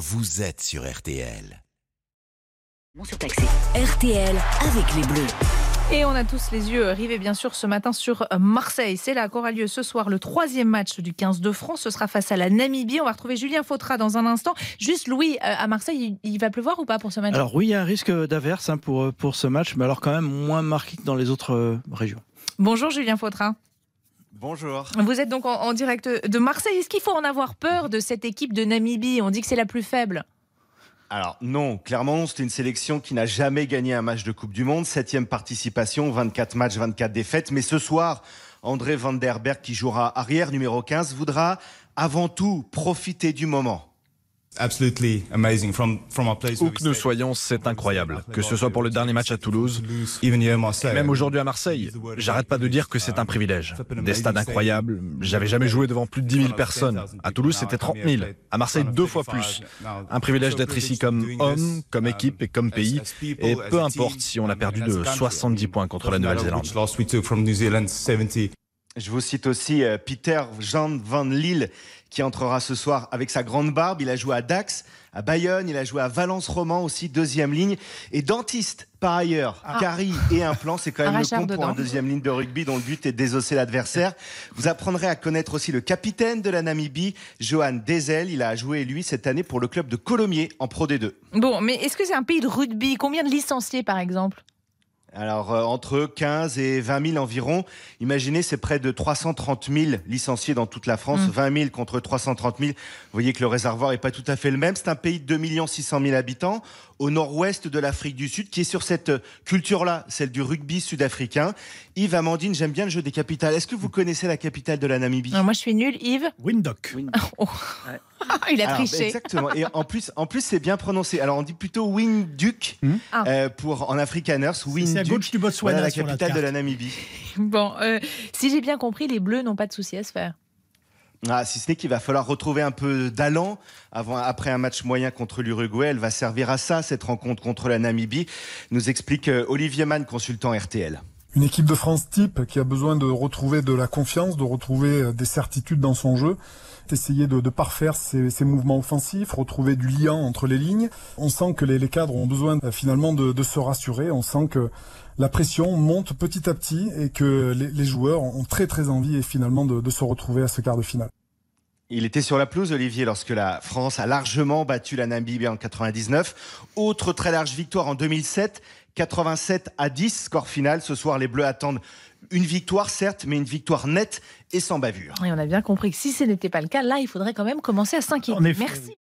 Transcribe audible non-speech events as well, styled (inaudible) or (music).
vous êtes sur RTL. RTL avec les Bleus. Et on a tous les yeux rivés bien sûr ce matin sur Marseille. C'est là qu'aura lieu ce soir le troisième match du 15 de France. Ce sera face à la Namibie. On va retrouver Julien Fautra dans un instant. Juste Louis, euh, à Marseille, il va pleuvoir ou pas pour ce match? Alors oui, il y a un risque d'averse hein, pour, pour ce match, mais alors quand même moins marqué que dans les autres euh, régions. Bonjour Julien Fautra. Bonjour. Vous êtes donc en, en direct de Marseille. Est-ce qu'il faut en avoir peur de cette équipe de Namibie? On dit que c'est la plus faible. Alors non, clairement, c'est une sélection qui n'a jamais gagné un match de Coupe du Monde. Septième participation, 24 matchs, 24 défaites. Mais ce soir, André Van Der Berg, qui jouera arrière numéro 15, voudra avant tout profiter du moment. Où que nous soyons, c'est incroyable. Que ce soit pour le dernier match à Toulouse, même aujourd'hui à Marseille. J'arrête pas de dire que c'est un privilège. Des stades incroyables. J'avais jamais joué devant plus de 10 000 personnes. À Toulouse, c'était 30 000. À Marseille, deux fois plus. Un privilège d'être ici comme homme, comme équipe et comme pays. Et peu importe si on a perdu de 70 points contre la Nouvelle-Zélande. Je vous cite aussi euh, Peter Jean Van Lille qui entrera ce soir avec sa grande barbe. Il a joué à Dax, à Bayonne, il a joué à Valence Roman aussi, deuxième ligne. Et dentiste, par ailleurs, Ah. carie et implant, c'est quand même le compte pour un deuxième ligne de rugby dont le but est de désosser l'adversaire. Vous apprendrez à connaître aussi le capitaine de la Namibie, Johan Dezel. Il a joué, lui, cette année pour le club de Colomiers en Pro D2. Bon, mais est-ce que c'est un pays de rugby? Combien de licenciés par exemple? Alors, euh, entre 15 et 20 000 environ. Imaginez, c'est près de 330 000 licenciés dans toute la France. Mm. 20 000 contre 330 000. Vous voyez que le réservoir est pas tout à fait le même. C'est un pays de 2 600 000 habitants au nord-ouest de l'Afrique du Sud qui est sur cette euh, culture-là, celle du rugby sud-africain. Yves Amandine, j'aime bien le jeu des capitales. Est-ce que vous connaissez la capitale de la Namibie? Alors, Moi je suis nulle, Yves. Windhoek. (laughs) Il a Alors, triché. Exactement. Et en plus, en plus, c'est bien prononcé. Alors, on dit plutôt Windhoek Ah. euh, pour en afrikaners. C'est à Windhoek. gauche du Botswana Voilà la capitale de la. Namibie. Bon, euh, si j'ai bien compris, les Bleus n'ont pas de soucis à se faire. Ah, si ce n'est qu'il va falloir retrouver un peu d'allant après un match moyen contre l'Uruguay. Elle va servir à ça, cette rencontre contre la Namibie, nous explique euh, Olivier Mann, consultant RTL. Une équipe de France type qui a besoin de retrouver de la confiance, de retrouver euh, des certitudes dans son jeu, essayer de, de parfaire ses, ses mouvements offensifs, retrouver du lien entre les lignes. On sent que les, les cadres ont besoin euh, finalement de, de se rassurer. On sent que la pression monte petit à petit et que les, les joueurs ont très très envie et finalement de, de se retrouver à ce quart de finale. Il était sur la pelouse, Olivier, lorsque la France a largement battu la Namibie en 99. Autre très large victoire en 2007, 87 à 10, score final. Ce soir, les Bleus attendent une victoire, certes, mais une victoire nette et sans bavure. Et on a bien compris que si ce n'était pas le cas, là, il faudrait quand même commencer à s'inquiéter. Merci.